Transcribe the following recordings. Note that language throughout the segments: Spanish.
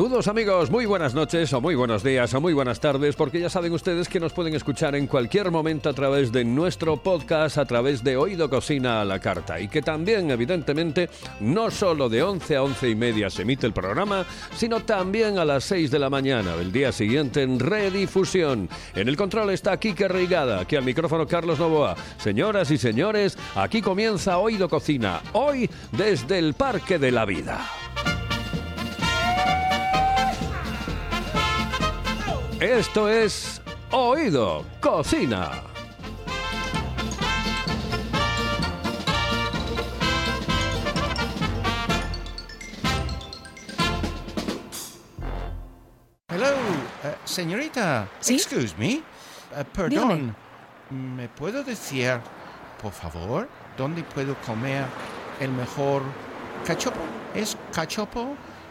Saludos amigos, muy buenas noches o muy buenos días o muy buenas tardes, porque ya saben ustedes que nos pueden escuchar en cualquier momento a través de nuestro podcast, a través de Oído Cocina a la Carta, y que también evidentemente no solo de 11 a 11 y media se emite el programa, sino también a las 6 de la mañana del día siguiente en redifusión. En el control está Kike Reigada, aquí al micrófono Carlos Novoa. Señoras y señores, aquí comienza Oído Cocina, hoy desde el Parque de la Vida. Esto es Oído Cocina. Hello, eh, señorita. ¿Sí? Excuse me. Eh, perdón. ¿Me puedo decir, por favor, dónde puedo comer el mejor cachopo? ¿Es cachopo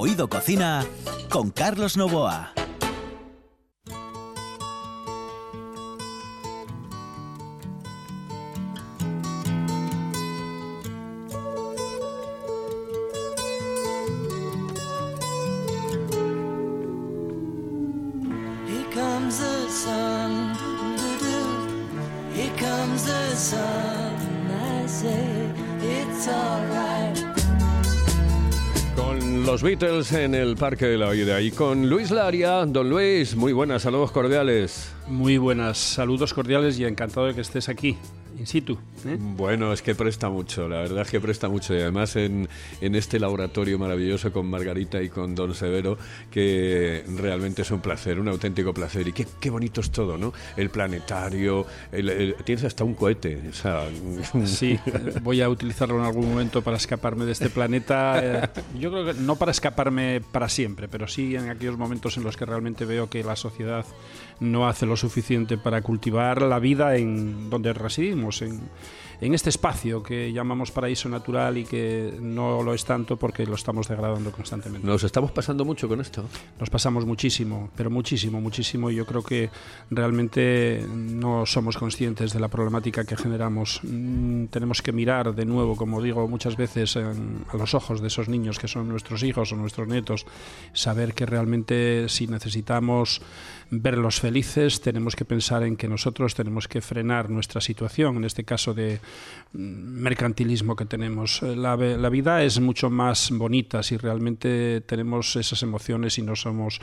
Oído Cocina con Carlos Novoa. Here comes the sun. I say it's alright. Los Beatles en el Parque de la Oída y con Luis Laria. Don Luis, muy buenas, saludos cordiales. Muy buenas, saludos cordiales y encantado de que estés aquí, in situ. ¿eh? Bueno, es que presta mucho, la verdad es que presta mucho y además en, en este laboratorio maravilloso con Margarita y con Don Severo, que realmente es un placer, un auténtico placer. Y qué, qué bonito es todo, ¿no? El planetario, el- el- tienes hasta un cohete, o sea, Sí, voy a utilizarlo en algún momento para escaparme de este planeta. eh, yo creo que no para escaparme para siempre, pero sí en aquellos momentos en los que realmente veo que la sociedad no hace lo suficiente para cultivar la vida en donde residimos, en, en este espacio que llamamos paraíso natural y que no lo es tanto porque lo estamos degradando constantemente. Nos estamos pasando mucho con esto. Nos pasamos muchísimo, pero muchísimo, muchísimo. Y yo creo que realmente no somos conscientes de la problemática que generamos. Mm, Tenemos que mirar de nuevo, como digo muchas veces, en- a los ojos de esos niños que son nuestros hijos o nuestros nietos. Saber que realmente si necesitamos verlos felices, tenemos que pensar en que nosotros tenemos que frenar nuestra situación, en este caso de mm, mercantilismo que tenemos. Eh, La, la vida es mucho más bonita si realmente tenemos esas emociones y no somos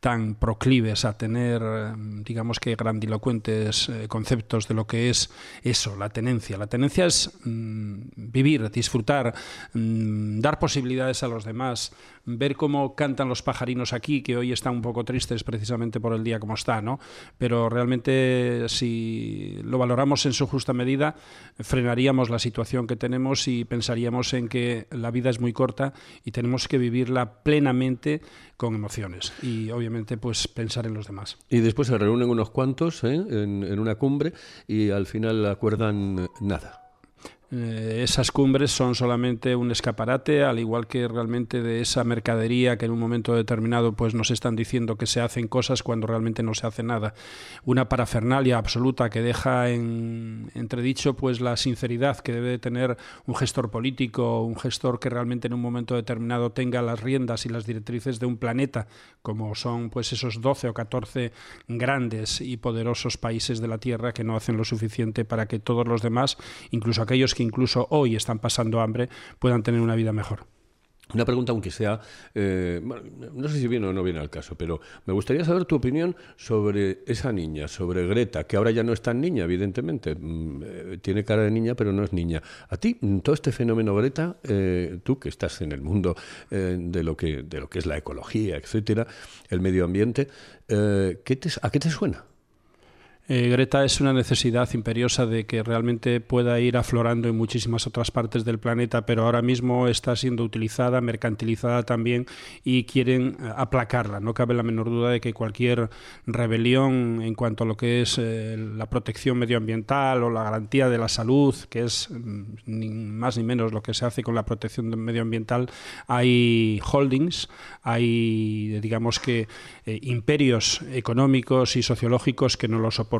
tan proclives a tener, eh, digamos que grandilocuentes eh, conceptos de lo que es eso, la tenencia. La tenencia es mm, vivir, disfrutar, mm, dar posibilidades a los demás, ver cómo cantan los pajarinos aquí, que hoy están un poco tristes precisamente por el día como está, ¿no? Pero realmente si lo valoramos en su justa medida, frenaríamos la situación que tenemos y pensaríamos en que la vida es muy corta y tenemos que vivirla plenamente con emociones y obviamente pues pensar en los demás. Y después se reúnen unos cuantos ¿eh? en una cumbre y al final acuerdan nada. Eh, esas cumbres son solamente un escaparate, al igual que realmente de esa mercadería que en un momento determinado pues nos están diciendo que se hacen cosas cuando realmente no se hace nada. Una parafernalia absoluta que deja en entredicho pues la sinceridad que debe tener un gestor político, un gestor que realmente en un momento determinado tenga las riendas y las directrices de un planeta, como son pues esos 12 o 14 grandes y poderosos países de la Tierra que no hacen lo suficiente para que todos los demás, incluso aquellos que incluso hoy están pasando hambre, puedan tener una vida mejor. Una pregunta, aunque sea, eh, no sé si viene o no viene al caso, pero me gustaría saber tu opinión sobre esa niña, sobre Greta, que ahora ya no es tan niña, evidentemente. Mm, eh, tiene cara de niña, pero no es niña. A ti, mm, todo este fenómeno, Greta, eh, tú que estás en el mundo eh, de, lo que, de lo que es la ecología, etcétera, el medio ambiente, ¿qué te- ¿a qué te suena? Eh, Greta es una necesidad imperiosa de que realmente pueda ir aflorando en muchísimas otras partes del planeta, pero ahora mismo está siendo utilizada, mercantilizada también y quieren eh, aplacarla. No cabe la menor duda de que cualquier rebelión en cuanto a lo que es eh, la protección medioambiental o la garantía de la salud, que es mm, ni más ni menos lo que se hace con la protección medioambiental, hay holdings, hay digamos que imperios económicos y sociológicos que no lo soportan.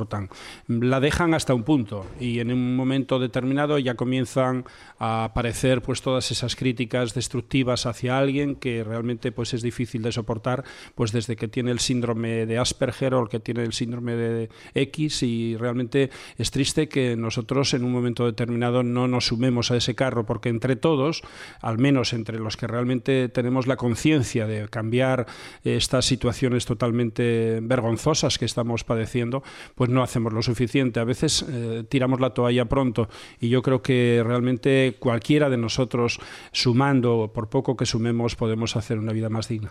La dejan hasta un punto y en un momento determinado ya comienzan a aparecer pues todas esas críticas destructivas hacia alguien que realmente pues es difícil de soportar pues desde que tiene el síndrome de Asperger o el que tiene el síndrome de X. Y realmente es triste que nosotros en un momento determinado no nos sumemos a ese carro porque entre todos, al menos entre los que realmente tenemos la conciencia de cambiar estas situaciones totalmente vergonzosas que estamos padeciendo, pues no hacemos lo suficiente. A veces eh, tiramos la toalla pronto y yo creo que realmente cualquiera de nosotros, sumando, por poco que sumemos, podemos hacer una vida más digna.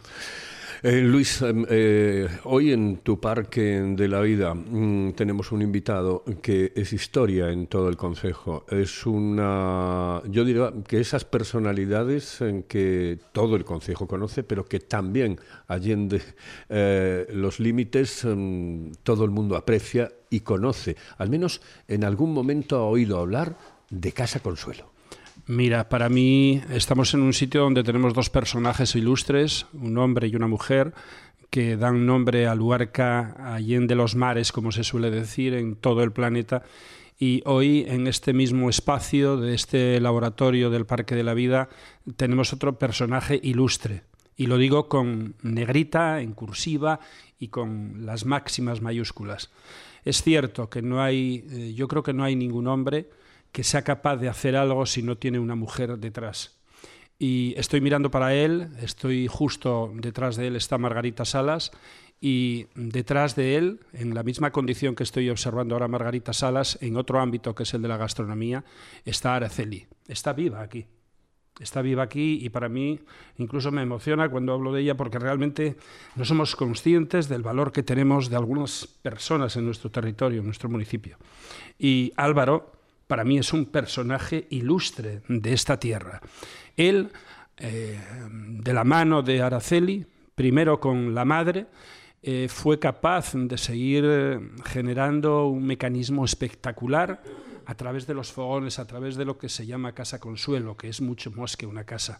Eh, Luis, em, eh, hoy en tu Parque de la Vida mm, tenemos un invitado que es historia en todo el Consejo. Es una, yo diría que esas personalidades en que todo el Consejo conoce, pero que también allende eh, los límites em, todo el mundo aprecia y conoce. Al menos en algún momento ha oído hablar de Casa Consuelo. Mira, para mí estamos en un sitio donde tenemos dos personajes ilustres, un hombre y una mujer, que dan nombre a Luarca Allende los mares, como se suele decir, en todo el planeta. Y hoy, en este mismo espacio de este laboratorio del Parque de la Vida, tenemos otro personaje ilustre. Y lo digo con negrita, en cursiva y con las máximas mayúsculas. Es cierto que no hay, eh, yo creo que no hay ningún hombre que sea capaz de hacer algo si no tiene una mujer detrás. Y estoy mirando para él, estoy justo detrás de él, está Margarita Salas, y detrás de él, en la misma condición que estoy observando ahora Margarita Salas, en otro ámbito que es el de la gastronomía, está Araceli. Está viva aquí. Está viva aquí y para mí incluso me emociona cuando hablo de ella porque realmente no somos conscientes del valor que tenemos de algunas personas en nuestro territorio, en nuestro municipio. Y Álvaro, para mí es un personaje ilustre de esta tierra. Él, eh, de la mano de Araceli, primero con la madre, eh, fue capaz de seguir eh, generando un mecanismo espectacular a través de los fogones, a través de lo que se llama Casa Consuelo, que es mucho más que una casa.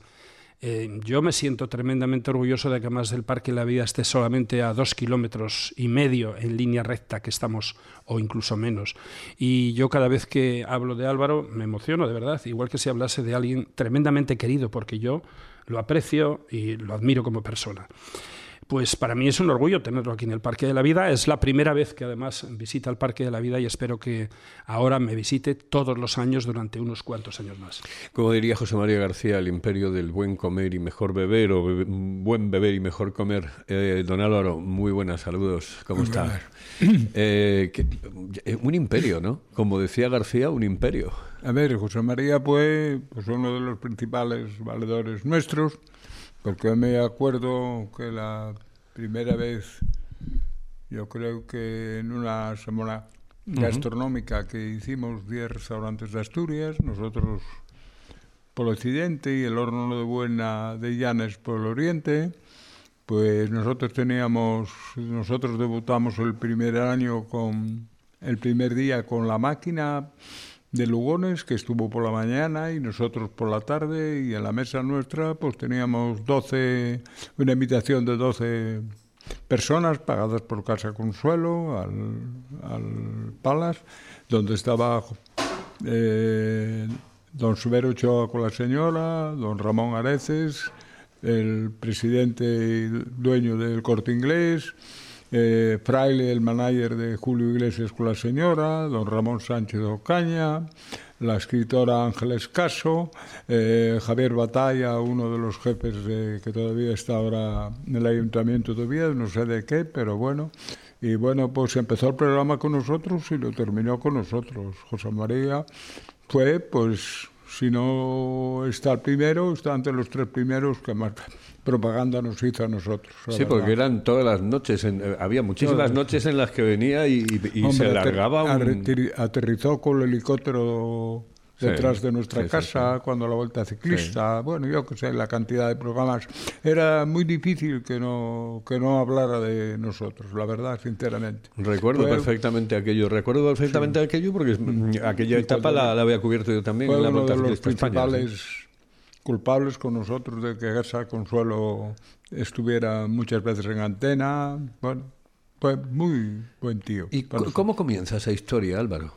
Eh, yo me siento tremendamente orgulloso de que más del Parque La Vida esté solamente a dos kilómetros y medio en línea recta que estamos, o incluso menos. Y yo cada vez que hablo de Álvaro me emociono, de verdad, igual que si hablase de alguien tremendamente querido, porque yo lo aprecio y lo admiro como persona. Pues para mí es un orgullo tenerlo aquí en el Parque de la Vida. Es la primera vez que además visita el Parque de la Vida y espero que ahora me visite todos los años durante unos cuantos años más. Como diría José María García, el imperio del buen comer y mejor beber, o bebe- buen beber y mejor comer. Eh, don Álvaro, muy buenas, saludos. ¿Cómo está? Eh, que- eh, un imperio, ¿no? Como decía García, un imperio. A ver, José María fue pues, uno de los principales valedores nuestros, porque me acuerdo que la primera vez, yo creo que en una semana gastronómica que hicimos 10 restaurantes de Asturias, nosotros por el occidente y el horno de Buena de Llanes por el oriente, pues nosotros teníamos, nosotros debutamos el primer año con, el primer día con la máquina de Lugones, que estuvo por la mañana y nosotros por la tarde, y en la mesa nuestra pues teníamos 12, una invitación de 12 personas pagadas por Casa Consuelo al, al Palace, donde estaba eh, don Subero Ochoa con la señora, don Ramón Areces, el presidente y dueño del Corte Inglés, eh, Fraile, el manager de Julio Iglesias con la señora, don Ramón Sánchez Ocaña, la escritora Ángeles Caso, eh, Javier Batalla, uno de los jefes de- que todavía está ahora en el ayuntamiento todavía, no sé de qué, pero bueno. Y bueno, pues empezó el programa con nosotros y lo terminó con nosotros. José María fue, pues, si no está el primero, está entre los tres primeros que más propaganda nos hizo a nosotros. Sí, verdad. porque eran todas las noches, en- eh, había muchísimas noches en las que venía y, se Hombre, ater- largaba un... aterrizó con el helicóptero Sí, detrás de nuestra sí, sí, casa cuando la vuelta ciclista. Bueno yo que sé la cantidad de programas. Era muy difícil que no que no hablara de nosotros la verdad sinceramente. Recuerdo Fue- perfectamente aquello, recuerdo perfectamente aquello porque mm, aquella etapa la, la había cubierto yo también fue en la uno Vuelta de los a España, sí. principales culpables con nosotros de que Gersa Consuelo estuviera muchas veces en antena. Bueno fue muy buen tío ¿Y cómo comienza esa historia, Álvaro?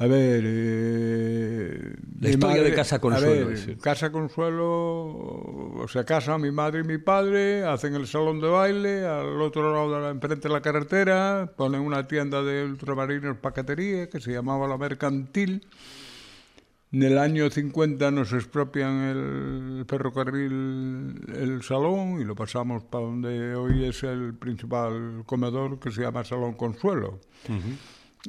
A ver, eh, La historia de Casa a Consuelo, ver. Casa Consuelo, se casan mi madre y mi padre, hacen el salón de baile, al otro lado de la, enfrente de la carretera, ponen una tienda de ultramarinos paquetería que se llamaba La Mercantil. En el año 50 nos expropian el ferrocarril, el salón, y lo pasamos para donde hoy es el principal comedor, que se llama Salón Consuelo.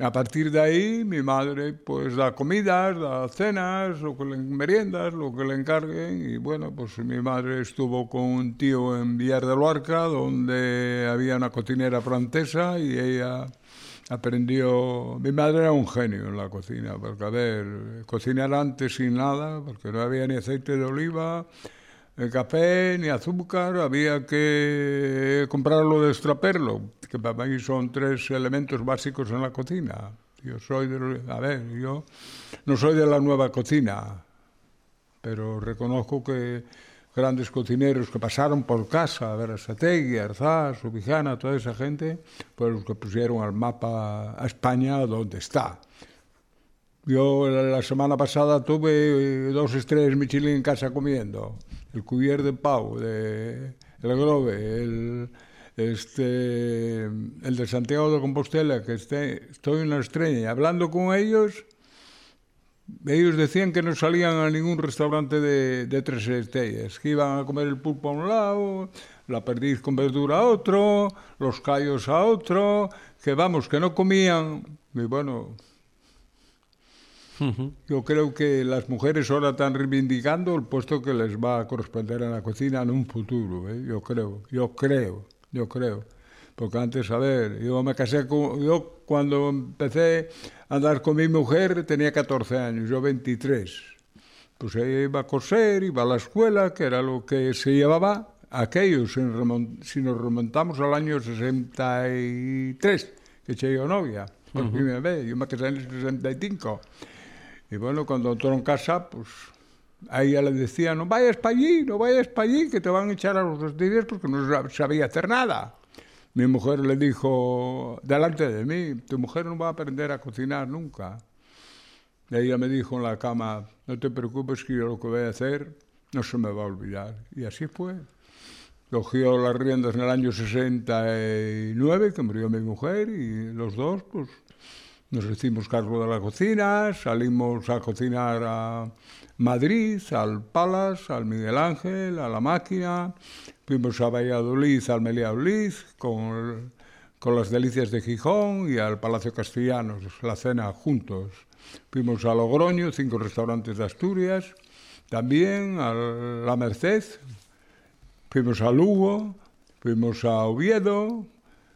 A partir de ahí, mi madre pues da comidas, da cenas, lo que le meriendas, lo que le encarguen. Y bueno, pues mi madre estuvo con un tío en Villar de Luarca, donde había una cocinera francesa y ella aprendió... Mi madre era un genio en la cocina, porque a ver, cocinar antes sin nada, porque no había ni aceite de oliva, el café ni azúcar, había que comprarlo de extraperlo, que para mí son tres elementos básicos en la cocina. Yo soy de, a ver, yo no soy de la nueva cocina, pero reconozco que grandes cocineros que pasaron por casa, a ver, a Sategui, Arzás, Subijana, toda esa gente, pues los que pusieron al mapa a España donde está. Yo la, la semana pasada tuve eh, dos estrellas Michelin en casa comiendo. El cubier de pau, de, el grove, el, este, el de Santiago de Compostela, que esté, estoy en la estrella. Y hablando con ellos, ellos decían que no salían a ningún restaurante de, de tres estrellas, que iban a comer el pulpo a un lado, la perdiz con verdura a otro, los callos a otro, que vamos, que no comían. Y bueno, yo creo que las mujeres ahora están reivindicando el puesto que les va a corresponder en la cocina en un futuro, ¿eh? yo creo, yo creo, yo creo. Porque antes, a ver, yo me casé con... Yo cuando empecé a andar con mi mujer tenía 14 años, yo 23. Pues ella iba a coser, iba a la escuela, que era lo que se llevaba aquello, si, nos remontamos al año 63, que eché yo novia, por uh -huh. primera vez, yo me casé en el 65. Y bueno, cuando entró en casa, pues a ella le decía, no vayas para allí, no vayas para allí, que te van a echar a los días porque no sab- sabía hacer nada. Mi mujer le dijo, delante de mí, tu mujer no va a aprender a cocinar nunca. Y ella me dijo en la cama, no te preocupes que lo que voy a hacer no se me va a olvidar. Y así fue. Cogió las riendas en el año 69, que murió mi mujer, y los dos, pues, nos hicimos cargo de la cocina, salimos a cocinar a Madrid, al Palas, al Miguel Ángel, a la máquina, fuimos a Valladolid, al Meliadolid, con, con las delicias de Gijón y al Palacio Castellanos, la cena juntos. Fuimos a Logroño, cinco restaurantes de Asturias, también a La Merced, fuimos a Lugo, fuimos a Oviedo,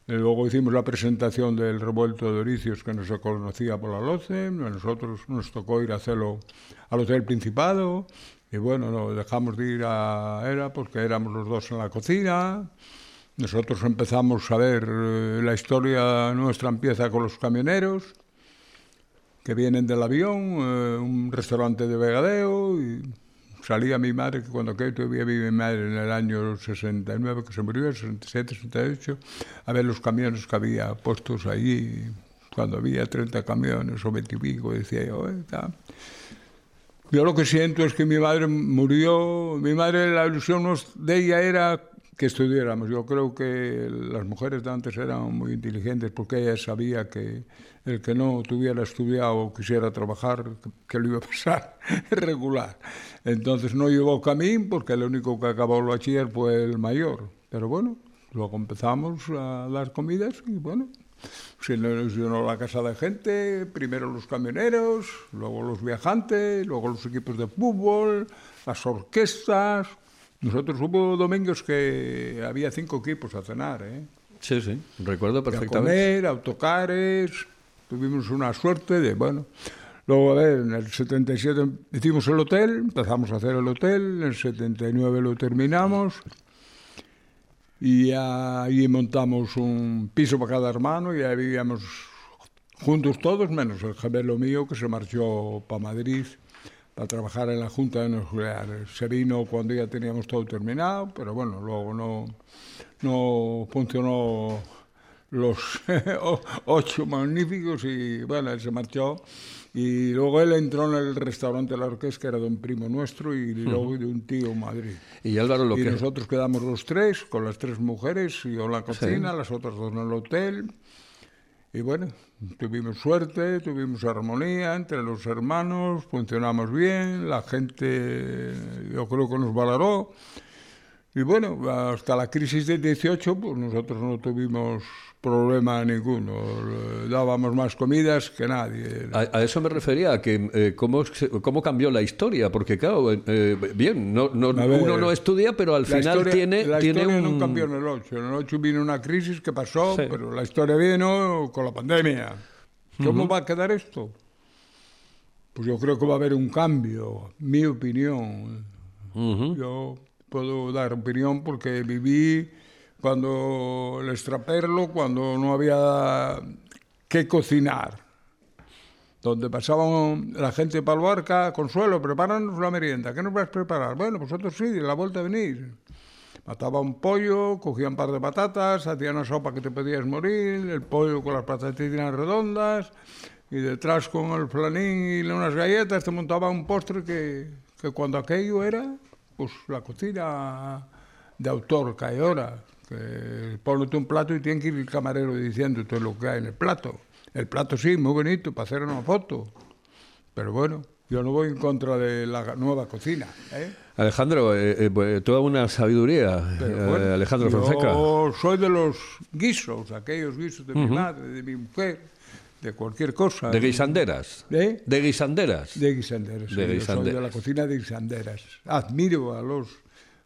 luego hicimos la presentación del revuelto de Oricios que no se conocía por la LOCE, a nosotros nos tocó ir a hacerlo al Hotel Principado, y bueno, no, dejamos de ir a ERA porque éramos los dos en la cocina, nosotros empezamos a ver, eh, la historia nuestra empieza con los camioneros, que vienen del avión, eh, un restaurante de Vegadeo, salía mi madre, que cuando que eu todavía vi mi madre en el año 69, que se murió, 67, 68, a ver los camiones que había puestos allí, cuando había 30 camiones o 20 y pico, decía yo, eh, está... Yo lo que siento es que mi madre murió, mi madre, la ilusión de ella era que estudiáramos. Yo creo que las mujeres de antes eran muy inteligentes porque ella sabía que el que no tuviera estudiado o quisiera trabajar, que, lo iba a pasar regular. Entonces no llevó camino porque el único que acabó el bachiller fue el mayor. Pero bueno, luego empezamos a dar comidas y bueno, se nos llenó la casa de gente, primero los camioneros, luego los viajantes, luego los equipos de fútbol, las orquestas. Nosotros hubo domingos que había cinco equipos a cenar, ¿eh? Sí, sí, recuerdo Y a perfectamente. comer, autocares, tuvimos una suerte de, bueno. Luego, a ver, en el 77 hicimos el hotel, empezamos a hacer el hotel, en el 79 lo terminamos y ahí montamos un piso para cada hermano y ahí vivíamos juntos todos, menos el gemelo mío que se marchó para Madrid para trabajar en la Junta de Nucleares. Se vino cuando ya teníamos todo terminado, pero bueno, luego no, no funcionó los ocho magníficos y bueno, él se marchó. Y luego él entró en el restaurante La Orquesta, que era de un primo nuestro, y luego de un tío en Madrid. Y Álvaro, lo y que... nosotros quedamos los tres, con las tres mujeres, y yo en la cocina, las otras dos en el hotel. Y bueno, tuvimos suerte, tuvimos armonía entre los hermanos, funcionamos bien, la gente yo creo que nos valoró. Y bueno, hasta la crisis del 18, pues nosotros no tuvimos problema ninguno. Dábamos más comidas que nadie. A, a eso me refería, que eh, cómo, cómo cambió la historia, porque claro, eh, eh, bien, no, no- ver, uno no estudia, pero al final historia- tiene, la tiene historia un... no cambió en el 8. En el 8 vino una crisis que pasó, Sí. pero la historia vino con la pandemia. ¿Cómo va a quedar esto? Pues yo creo que va a haber un cambio, mi opinión. Yo puedo dar opinión porque viví cuando el extraperlo, cuando no había que cocinar. Donde pasaban la gente para el barca, Consuelo, prepáranos la merienda. ¿Qué nos vas a preparar? Bueno, vosotros sí, de la vuelta a venir. Mataba un pollo, cogía un par de patatas, hacía una sopa que te podías morir, el pollo con las patatinas redondas, y detrás con el flanín y unas galletas te montaba un postre que, que cuando aquello era, pues la cocina de autor que hay ahora, que ponete un plato y tiene que ir el camarero diciéndote lo que hay en el plato. El plato sí, muy bonito, para hacer una foto, pero bueno, yo no voy en contra de la nueva cocina, ¿eh? Alejandro, eh, eh, pues, toda una sabiduría, eh, bueno, Alejandro yo Fonseca. soy de los guisos, aquellos guisos de mi madre, de mi mujer, de cualquier cosa. De guisanderas. ¿Eh? De guisanderas. De guisanderas. De soy de guisanderas. la cocina de guisanderas. Admiro a los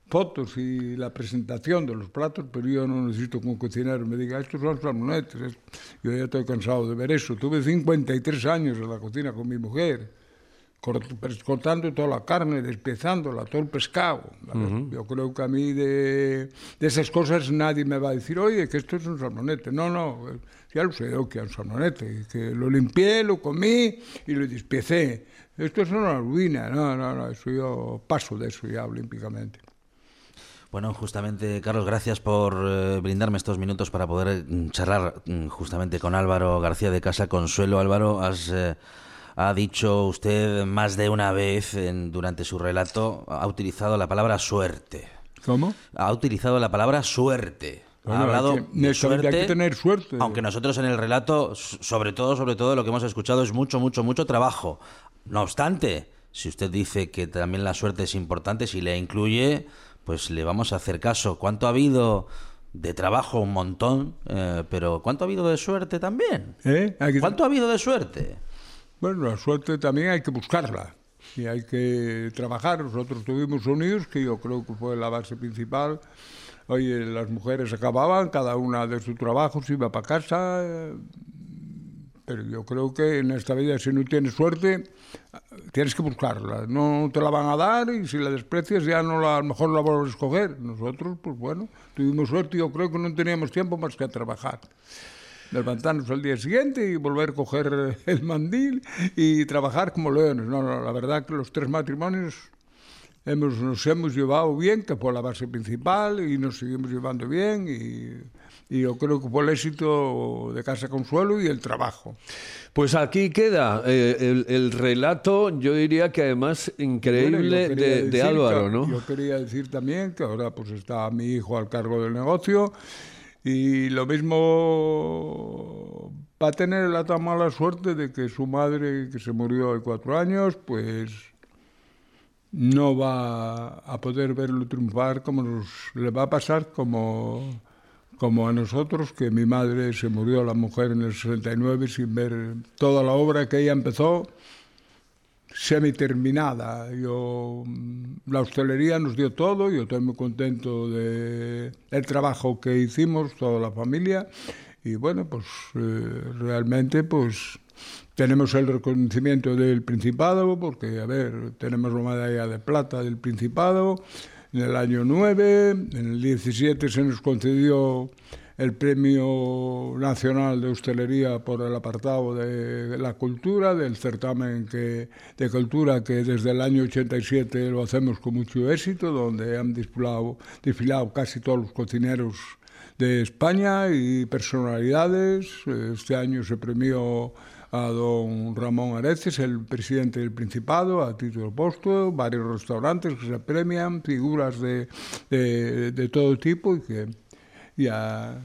fotos y la presentación de los platos, pero yo no necesito que un cocinero me diga, estos son salmonetes. es-". Yo ya estoy cansado de ver eso. Tuve 53 años en la cocina con mi mujer, cortando toda la carne, despiezándola, todo el pescado. Yo creo que a mí de, de esas cosas nadie me va a decir, oye, que esto es un salmonete. No, no, eh, ya lo sé yo que es un salmonete, que lo limpié, lo comí y lo despiecé. Esto es una ruina, no, no, no, eso yo paso de eso ya olímpicamente. Bueno, justamente, Carlos, gracias por eh, brindarme estos minutos para poder mm, charlar mm, justamente con Álvaro García de Casa Consuelo. Álvaro, has, eh, ha dicho usted más de una vez en- durante su relato, ha utilizado la palabra suerte. ¿Cómo? Ha utilizado la palabra suerte. Bueno, ha hablado hay que- de hay suerte, que tener suerte. Aunque nosotros en el relato, sobre todo, sobre todo, lo que hemos escuchado es mucho, mucho, mucho trabajo. No obstante, si usted dice que también la suerte es importante, si le incluye, pues le vamos a hacer caso. ¿Cuánto ha habido de trabajo? Un montón, eh, pero ¿cuánto ha habido de suerte también? ¿Eh? ¿Cuánto ha habido de suerte? Bueno, la suerte también hay que buscarla y hay que trabajar. Nosotros tuvimos unidos, que yo creo que fue la base principal. Oye, las mujeres acababan, cada una de su trabajo, se iba para casa. Pero yo creo que en esta vida, si no tienes suerte, tienes que buscarla. No te la van a dar y si la desprecias, ya no la, a lo mejor la vuelves a escoger. Nosotros, pues bueno, tuvimos suerte yo creo que no teníamos tiempo más que a trabajar. Levantarnos al día siguiente y volver a coger el mandil y trabajar como leones. No, no, la verdad que los tres matrimonios hemos, nos hemos llevado bien, que fue la base principal, y nos seguimos llevando bien, y, y yo creo que fue el éxito de Casa Consuelo y el trabajo. Pues aquí queda eh, el, el relato, yo diría que además increíble Bueno, de, de Álvaro, ¿no? Yo quería decir también que ahora pues está mi hijo al cargo del negocio y lo mismo va a tener la tan mala suerte de que su madre, que se murió hace cuatro años, pues no va a poder verlo triunfar como nos le va a pasar como como a nosotros, que mi madre se murió la mujer en el 69 sin ver toda la obra que ella empezó semiterminada. Yo, mm, la hostelería nos dio todo, yo estoy muy contento de el trabajo que hicimos, toda la familia, y bueno, pues eh, realmente pues tenemos el reconocimiento del Principado, porque, a ver, tenemos la medalla de plata del Principado, en el año 9, en el 17 se nos concedió el Premio Nacional de Hostelería por el apartado de la cultura, del certamen que, de cultura que desde el año 87 lo hacemos con mucho éxito, donde han desfilado, desfilado casi todos los cocineros de España y personalidades. Este año se premió a don Ramón Areces, el presidente del Principado, a título póstumo, varios restaurantes que se premian, figuras de, de, de todo tipo y que ya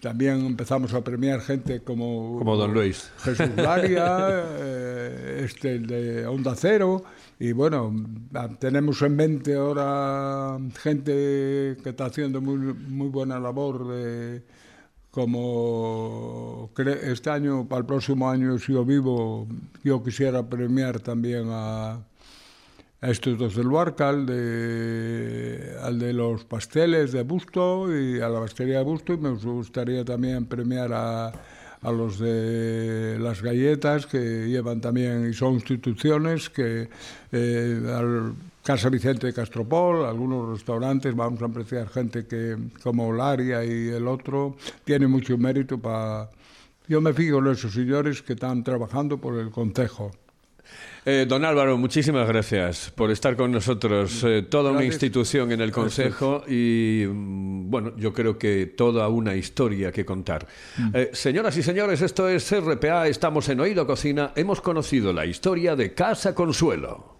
también empezamos a premiar gente como, Como don Luis. Jesús Laria, eh, este el de Onda Cero, y bueno, a- tenemos en mente ahora gente que está haciendo muy, muy buena labor de como este año, para el próximo año, si yo vivo, yo quisiera premiar también a, a estos dos del Luarca, al de, los pasteles de Busto y a la pastelería de Busto, y me gustaría también premiar a, a los de las galletas, que llevan también, y son instituciones, que eh, Casa Vicente de Castropol, algunos restaurantes, vamos a apreciar gente que, como Laria y el otro, tiene mucho mérito para... Yo me fijo en esos señores que están trabajando por el concejo. Eh, don Álvaro, muchísimas gracias por estar con nosotros. Eh, toda una institución en el Consejo y, mm, bueno, yo creo que toda una historia que contar. Eh, señoras y señores, esto es RPA, estamos en Oído Cocina. Hemos conocido la historia de Casa Consuelo.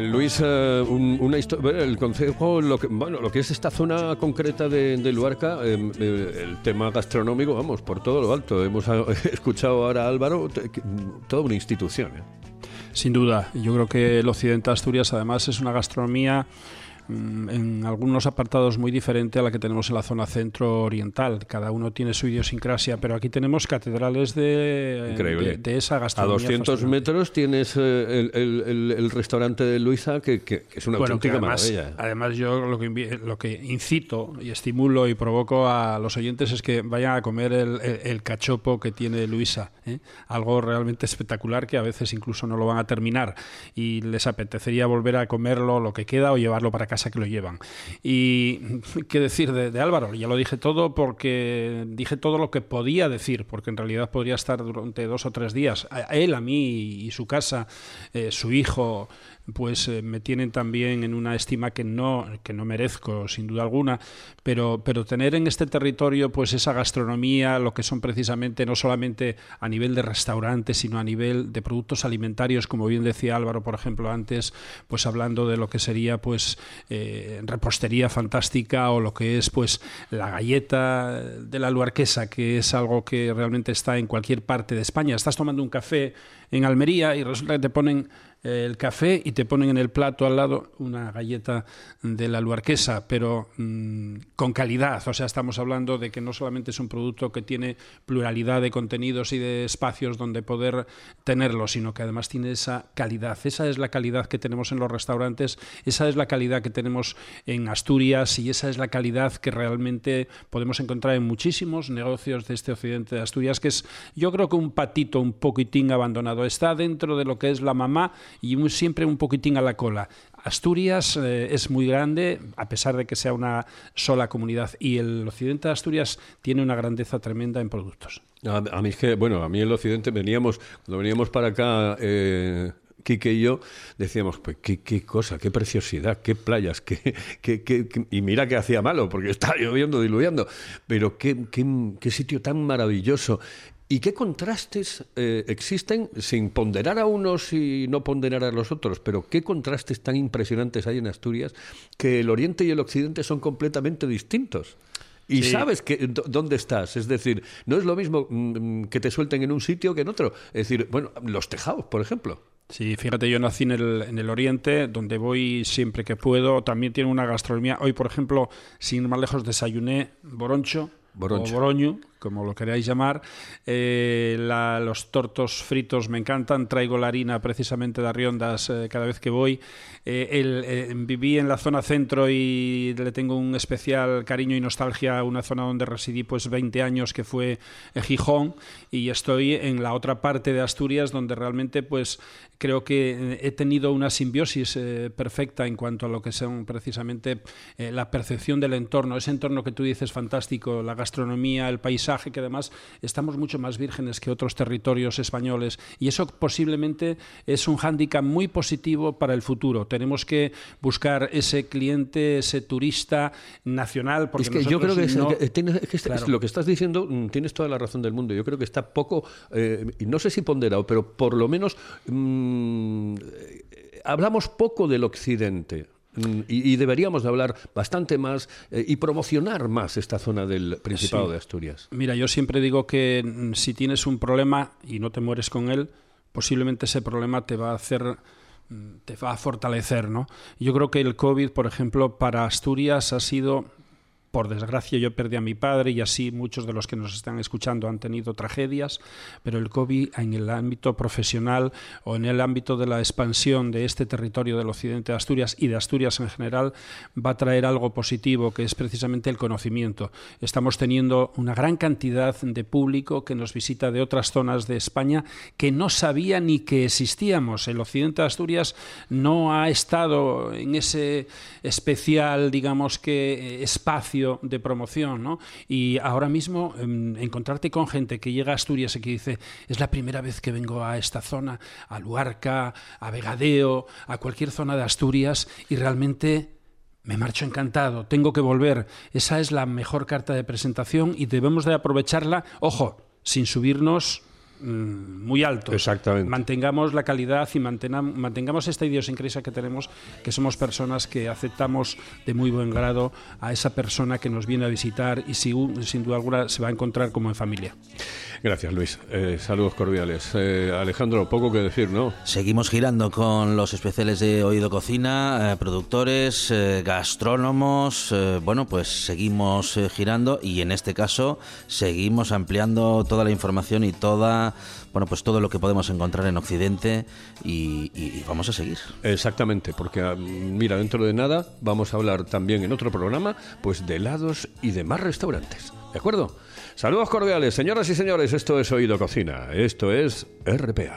Luis, eh, un- una el consejo, lo que, bueno, lo que es esta zona concreta de, de Luarca, eh, eh, el tema gastronómico, vamos, por todo lo alto. Hemos ah, escuchado ahora a Álvaro, toda una institución. ¿eh? Sin duda, yo creo que el occidente de Asturias además es una gastronomía en algunos apartados muy diferente a la que tenemos en la zona centro-oriental. Cada uno tiene su idiosincrasia, pero aquí tenemos catedrales de, Increíble. de, de esa A gastronomía. 200 fascinante. metros tienes eh, el, el- el- el restaurante de Luisa, que, que- que es una Bueno, auténtica además, maravilla. además yo lo que, lo que incito y estimulo y provoco a los oyentes es que vayan a comer el cachopo que tiene Luisa. ¿eh? Algo realmente espectacular que a veces incluso no lo van a terminar y les apetecería volver a comerlo lo que queda o llevarlo para casa casa que lo llevan. Y qué decir de, Álvaro, ya lo dije todo porque dije todo lo que podía decir, porque en realidad podría estar durante dos o tres días. Él, a mí y su casa, eh, su hijo, pues eh, me tienen también en una estima que no, que no merezco, sin duda alguna, pero, pero tener en este territorio pues esa gastronomía, lo que son precisamente no solamente a nivel de restaurantes, sino a nivel de productos alimentarios, como bien decía Álvaro, por ejemplo, antes, pues hablando de lo que sería pues eh, repostería fantástica o lo que es pues la galleta de la luarquesa, que es algo que realmente está en cualquier parte de España. Estás tomando un café en Almería y resulta que te ponen el café y te ponen en el plato al lado una galleta de la luarquesa, pero mmm, con calidad. O sea, estamos hablando de que no solamente es un producto que tiene pluralidad de contenidos y de espacios donde poder tenerlo, sino que además tiene esa calidad. Esa es la calidad que tenemos en los restaurantes, esa es la calidad que tenemos en Asturias y esa es la calidad que realmente podemos encontrar en muchísimos negocios de este occidente de Asturias, que es yo creo que un patito un poquitín abandonado. Está dentro de lo que es la mamá y un, siempre un poquitín a la cola. Asturias eh, es muy grande, a pesar de que sea una sola comunidad, y el occidente de Asturias tiene una grandeza tremenda en productos. A, a mí es que, bueno, a mí el occidente veníamos, cuando veníamos para acá, eh, Quique y yo decíamos, pues qué, qué cosa, qué preciosidad, qué playas, qué, qué, qué, y mira que hacía malo, porque estaba lloviendo, diluviando, pero qué sitio tan maravilloso. ¿Y qué contrastes eh, existen, sin ponderar a unos y no ponderar a los otros, pero qué contrastes tan impresionantes hay en Asturias que el oriente y el occidente son completamente distintos? Y Sí. sabes que, dónde estás. Es decir, no es lo mismo mm, que te suelten en un sitio que en otro. Es decir, bueno, los tejados, por ejemplo. Sí, fíjate, yo nací en el, en el Oriente, donde voy siempre que puedo. También tiene una gastronomía. Hoy, por ejemplo, sin ir más lejos, desayuné boroncho, Boroncho. o boroño, como lo queráis llamar. Eh, los tortos fritos me encantan. Traigo la harina precisamente de Arriondas eh, cada vez que voy. Eh, viví en la zona centro y le tengo un especial cariño y nostalgia a una zona donde residí pues 20 años que fue Gijón y estoy en la otra parte de Asturias donde realmente pues creo que he tenido una simbiosis perfecta en cuanto a lo que son precisamente la percepción del entorno, ese entorno que tú dices fantástico, la gastronomía, el paisaje, que además estamos mucho más vírgenes que otros territorios españoles y eso posiblemente es un hándicap muy positivo para el futuro. Tenemos que buscar ese cliente, ese turista nacional. Porque es que yo creo que, es, no- es que es- lo que estás diciendo mm, tienes toda la razón del mundo. Yo creo que está poco, eh, y no sé si ponderado, pero por lo menos mm, eh, hablamos poco del occidente. Mm, Y, y deberíamos de hablar bastante más eh, y promocionar más esta zona del Principado Sí. de Asturias. Mira, yo siempre digo que mm, si tienes un problema y no te mueres con él, posiblemente ese problema te va a hacer mm, te va a fortalecer, ¿no? Yo creo que el COVID, por ejemplo, para Asturias ha sido por desgracia yo perdí a mi padre y así muchos de los que nos están escuchando han tenido tragedias, pero el COVID en el ámbito profesional o en el ámbito de la expansión de este territorio del occidente de Asturias y de Asturias en general va a traer algo positivo que es precisamente el conocimiento. Estamos teniendo una gran cantidad de público que nos visita de otras zonas de España que no sabía ni que existíamos. El occidente de Asturias no ha estado en ese especial, digamos que, eh, de promoción, ¿no? Y ahora mismo em, encontrarte con gente que llega a Asturias y que dice, es la primera vez que vengo a esta zona, a Luarca, a Vegadeo, a cualquier zona de Asturias, y realmente me marcho encantado, tengo que volver. Esa es la mejor carta de presentación y debemos de aprovecharla, ojo, sin subirnos muy alto. Exactamente. Mantengamos la calidad y mantengamos esta idiosincrasia que tenemos, que somos personas que aceptamos de muy buen grado a esa persona que nos viene a visitar y si- sin duda alguna se va a encontrar como en familia. Gracias, Luis. Eh, saludos cordiales. Eh, Alejandro, poco que decir, ¿no? Seguimos girando con los especiales de Oído Cocina, eh, productores, eh, gastrónomos. eh, bueno, pues seguimos eh, girando y en este caso seguimos ampliando toda la información y toda, bueno, pues todo lo que podemos encontrar en Occidente y, y- y vamos a seguir. Exactamente, porque ah, mira, dentro de nada vamos a hablar también en otro programa, pues de helados y de más restaurantes. ¿De acuerdo? Saludos cordiales, señoras y señores. Esto es Oído Cocina. Esto es RPA.